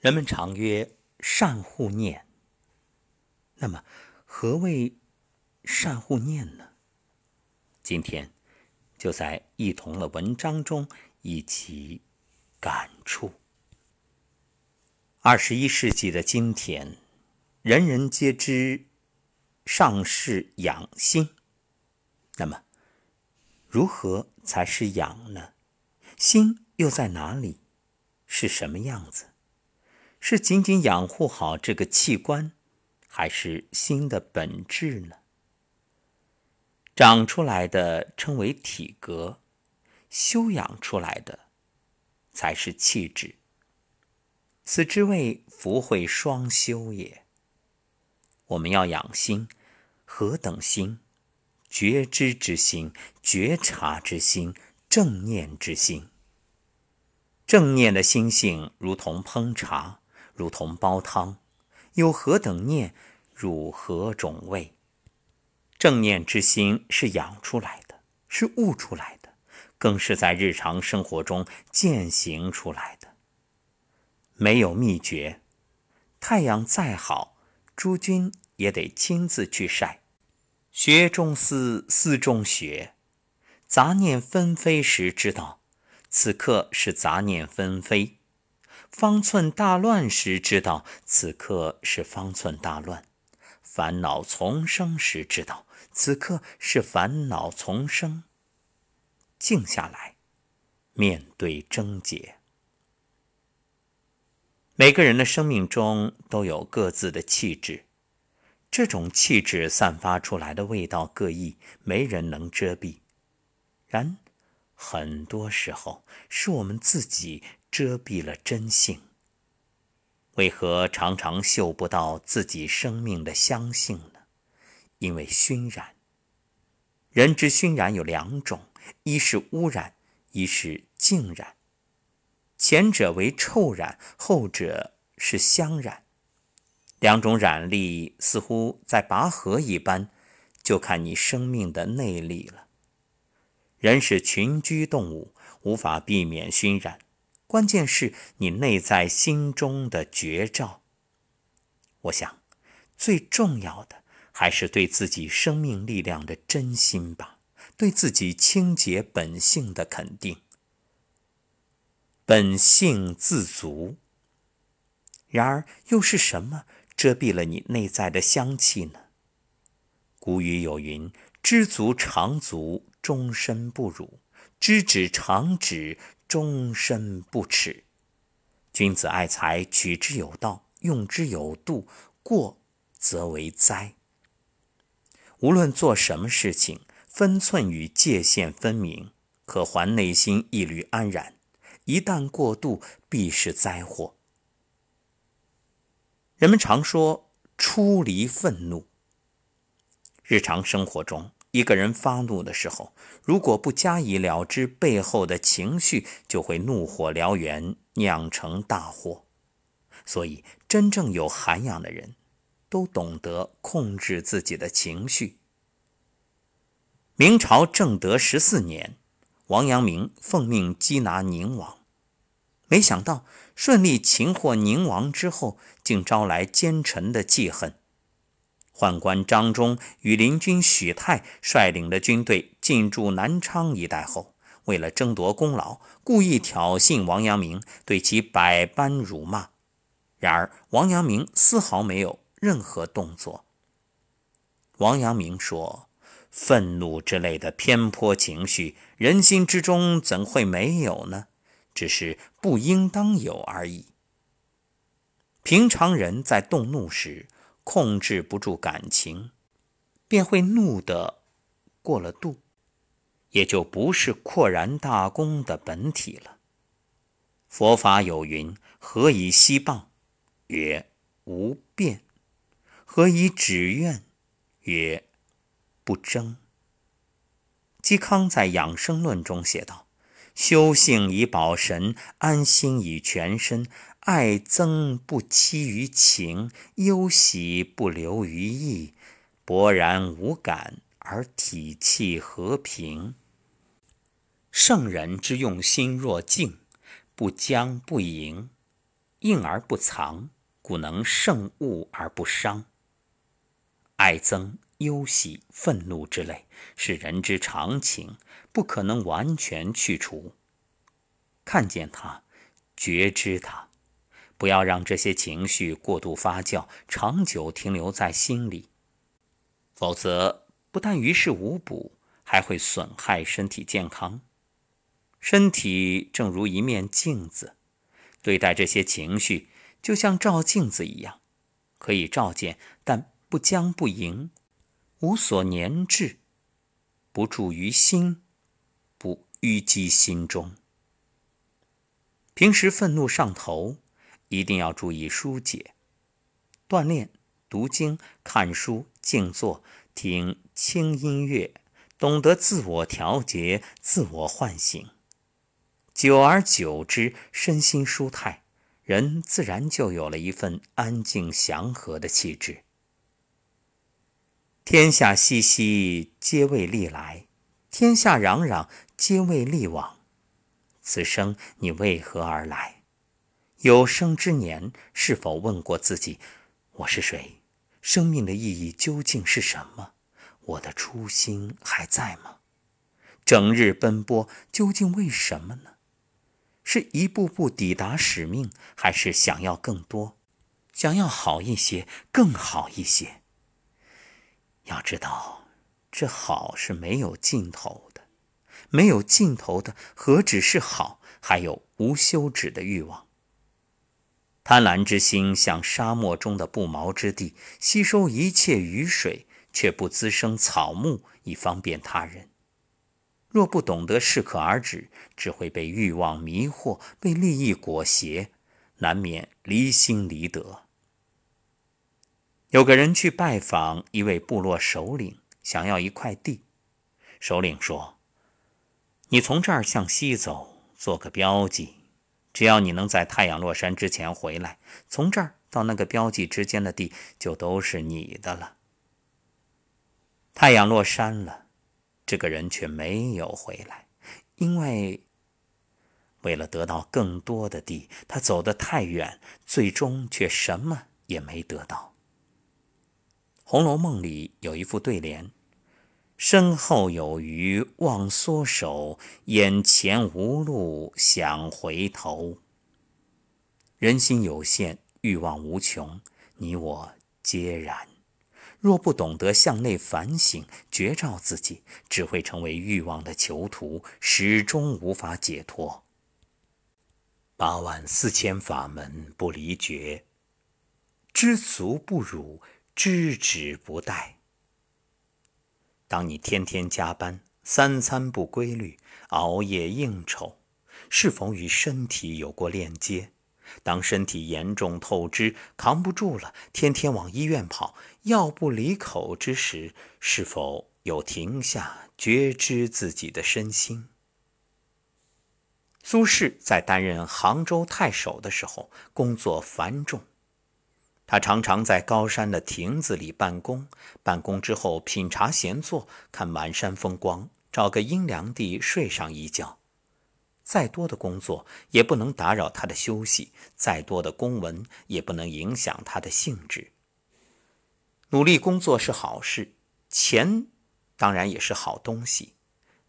人们常曰“善护念”，那么何谓“善护念”呢？今天就在一同的文章中一起感触。二十一世纪的今天，人人皆知上士养心，那么如何才是养呢？心又在哪里？是什么样子？是仅仅养护好这个器官，还是心的本质呢？长出来的称为体格，修养出来的才是气质。此之谓福慧双修也。我们要养心，何等心？觉知之心，觉察之心，正念之心。正念的心性如同烹茶。如同煲汤，有何等念，入何种味？正念之心是养出来的，是悟出来的，更是在日常生活中践行出来的。没有秘诀，太阳再好，诸君也得亲自去晒。学中思，思中学。杂念纷飞时，知道此刻是杂念纷飞。方寸大乱时，知道此刻是方寸大乱；烦恼丛生时，知道此刻是烦恼丛生。静下来，面对症结。每个人的生命中都有各自的气质，这种气质散发出来的味道各异，没人能遮蔽。然，很多时候是我们自己。遮蔽了真性，为何常常嗅不到自己生命的香性呢？因为熏染。人之熏染有两种，一是污染，一是净染。前者为臭染，后者是香染。两种染力似乎在拔河一般，就看你生命的内力了。人是群居动物，无法避免熏染。关键是你内在心中的觉照。我想，最重要的还是对自己生命力量的真心吧，对自己清洁本性的肯定。本性自足。然而，又是什么遮蔽了你内在的香气呢？古语有云：“知足常足，终身不辱；知止常止。”终身不耻。君子爱财，取之有道，用之有度，过则为灾。无论做什么事情，分寸与界限分明，可还内心一缕安然；一旦过度，必是灾祸。人们常说“出离愤怒”，日常生活中。一个人发怒的时候，如果不加以了知背后的情绪，就会怒火燎原，酿成大祸。所以，真正有涵养的人，都懂得控制自己的情绪。明朝正德十四年，王阳明奉命缉拿宁王，没想到顺利擒获宁王之后，竟招来奸臣的记恨。宦官张忠与邻军许泰率领的军队进驻南昌一带后，为了争夺功劳，故意挑衅王阳明，对其百般辱骂。然而王阳明丝毫没有任何动作。王阳明说：“愤怒之类的偏颇情绪，人心之中怎会没有呢？只是不应当有而已。平常人在动怒时。”控制不住感情，便会怒得过了度，也就不是阔然大功的本体了。佛法有云：“何以息谤？”曰：“无变。”何以止怨？曰：“不争。”嵇康在《养生论》中写道：“修性以保神，安心以全身。”爱憎不期于情，忧喜不留于意，勃然无感而体气和平。圣人之用心若静，不僵不迎，硬而不藏，故能胜物而不伤。爱憎、忧喜、愤怒之类，是人之常情，不可能完全去除。看见它，觉知它，不要让这些情绪过度发酵，长久停留在心里，否则不但于事无补，还会损害身体健康。身体正如一面镜子，对待这些情绪，就像照镜子一样，可以照见，但不僵不盈，无所粘滞，不住于心，不淤积心中。平时愤怒上头，一定要注意疏解。锻炼、读经、看书、静坐、听轻音乐，懂得自我调节、自我唤醒。久而久之，身心舒泰，人自然就有了一份安静祥和的气质。天下熙熙，皆为利来；天下攘攘，皆为利往。此生你为何而来？有生之年，是否问过自己：我是谁？生命的意义究竟是什么？我的初心还在吗？整日奔波，究竟为什么呢？是一步步抵达使命，还是想要更多，想要好一些，更好一些？要知道，这好是没有尽头的，没有尽头的何止是好，还有无休止的欲望。贪婪之心像沙漠中的不毛之地，吸收一切雨水，却不滋生草木以方便他人。若不懂得适可而止，只会被欲望迷惑，被利益裹挟，难免离心离德。有个人去拜访一位部落首领，想要一块地。首领说：“你从这儿向西走，做个标记，只要你能在太阳落山之前回来，从这儿到那个标记之间的地就都是你的了。”太阳落山了。这个人却没有回来，因为为了得到更多的地，他走得太远，最终却什么也没得到。《红楼梦》里有一副对联：“身后有余忘缩手，眼前无路想回头。”人心有限，欲望无穷，你我皆然。若不懂得向内反省、觉照自己，只会成为欲望的囚徒，始终无法解脱。八万四千法门不离觉，知足不辱，知止不殆。当你天天加班、三餐不规律、熬夜应酬，是否与身体有过链接？当身体严重透支、扛不住了，天天往医院跑，药不离口之时，是否有停下觉知自己的身心？苏轼在担任杭州太守的时候，工作繁重，他常常在高山的亭子里办公，办公之后品茶闲坐，看满山风光，找个阴凉地睡上一觉。再多的工作也不能打扰他的休息，再多的公文也不能影响他的兴致。努力工作是好事，钱当然也是好东西，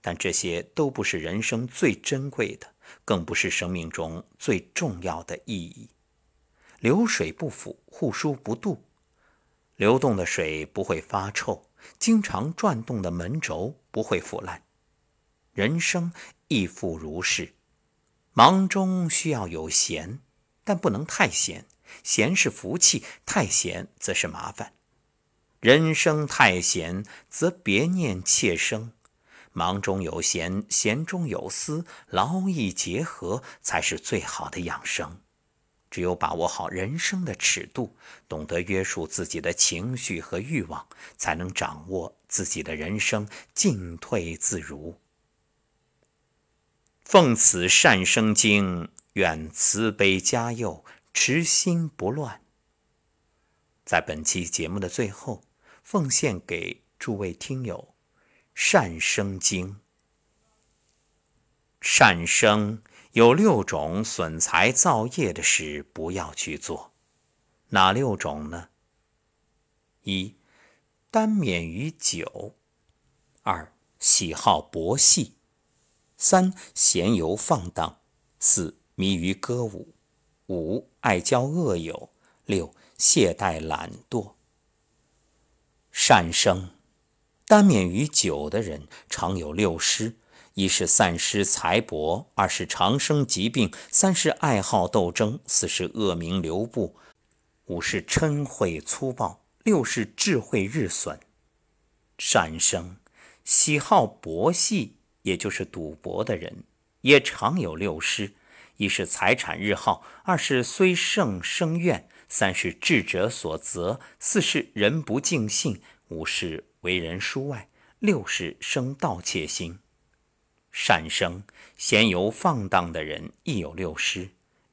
但这些都不是人生最珍贵的，更不是生命中最重要的意义。流水不腐，户枢不蠹。流动的水不会发臭，经常转动的门轴不会腐烂。人生。亦复如是，忙中需要有闲，但不能太闲。闲是福气，太闲则是麻烦。人生太闲，则别念妾生。忙中有闲，闲中有思，劳逸结合，才是最好的养生。只有把握好人生的尺度，懂得约束自己的情绪和欲望，才能掌握自己的人生，进退自如。奉此善生经，愿慈悲加佑，持心不乱。在本期节目的最后，奉献给诸位听友《善生经》。善生有六种损财造业的事不要去做，哪六种呢？一、单免于酒；二、喜好博戏；三、闲游放荡；四、迷于歌舞；五、爱交恶友；六、懈怠懒惰。善生，单免于酒的人常有六失：一是散失财帛，二是长生疾病，三是爱好斗争，四是恶名留步，五是嗔恚粗暴。六是智慧日损，善生喜好博戏，也就是赌博的人，也常有六失：一是财产日耗，二是虽胜生怨，三是智者所责，四是人不尽信，五是为人疏外，六是生盗窃心。善生闲游放荡的人亦有六失。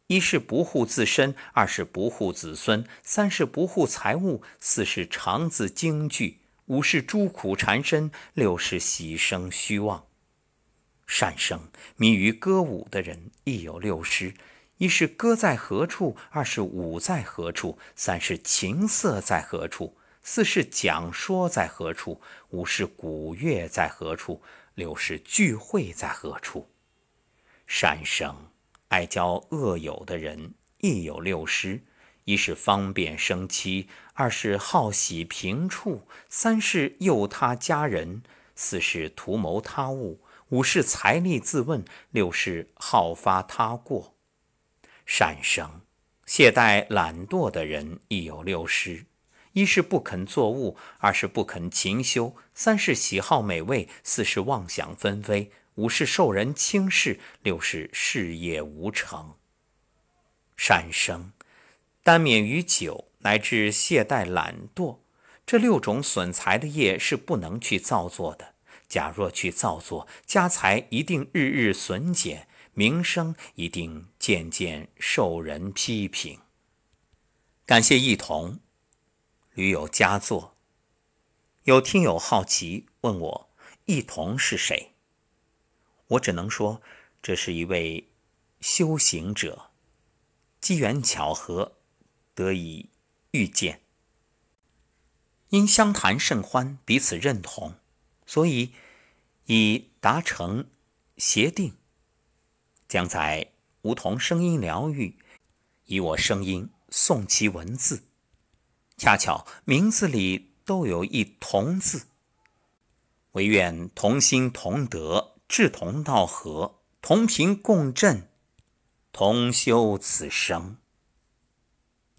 一是不护自身，二是不护子孙，三是不护财物，四是肠子惊惧，五是诸苦缠身，六是喜生虚妄。善生迷于歌舞的人亦有六失：一是歌在何处，二是舞在何处，三是琴瑟在何处，四是讲说在何处，五是鼓乐在何处，六是聚会在何处。善生。爱交恶友的人亦有六失：一是方便生妻，二是好喜平处，三是诱他家人，四是图谋他物，五是财力自问，六是好发他过。善生懈怠懒惰的人亦有六失：一是不肯作物，二是不肯勤修，三是喜好美味，四是妄想纷飞。五是受人轻视，六是事业无成。善生单免于酒，乃至懈怠懒惰，这六种损财的业是不能去造作的。假若去造作，家财一定日日损减，名声一定渐渐受人批评。感谢一同，屡有佳作。有听友好奇问我，一同是谁？我只能说，这是一位修行者，机缘巧合得以遇见，因相谈甚欢，彼此认同，所以已达成协定，将在梧桐声音疗愈以我声音诵其文字。恰巧名字里都有一“同”字，唯愿同心同德。志同道合，同频共振，同修此生。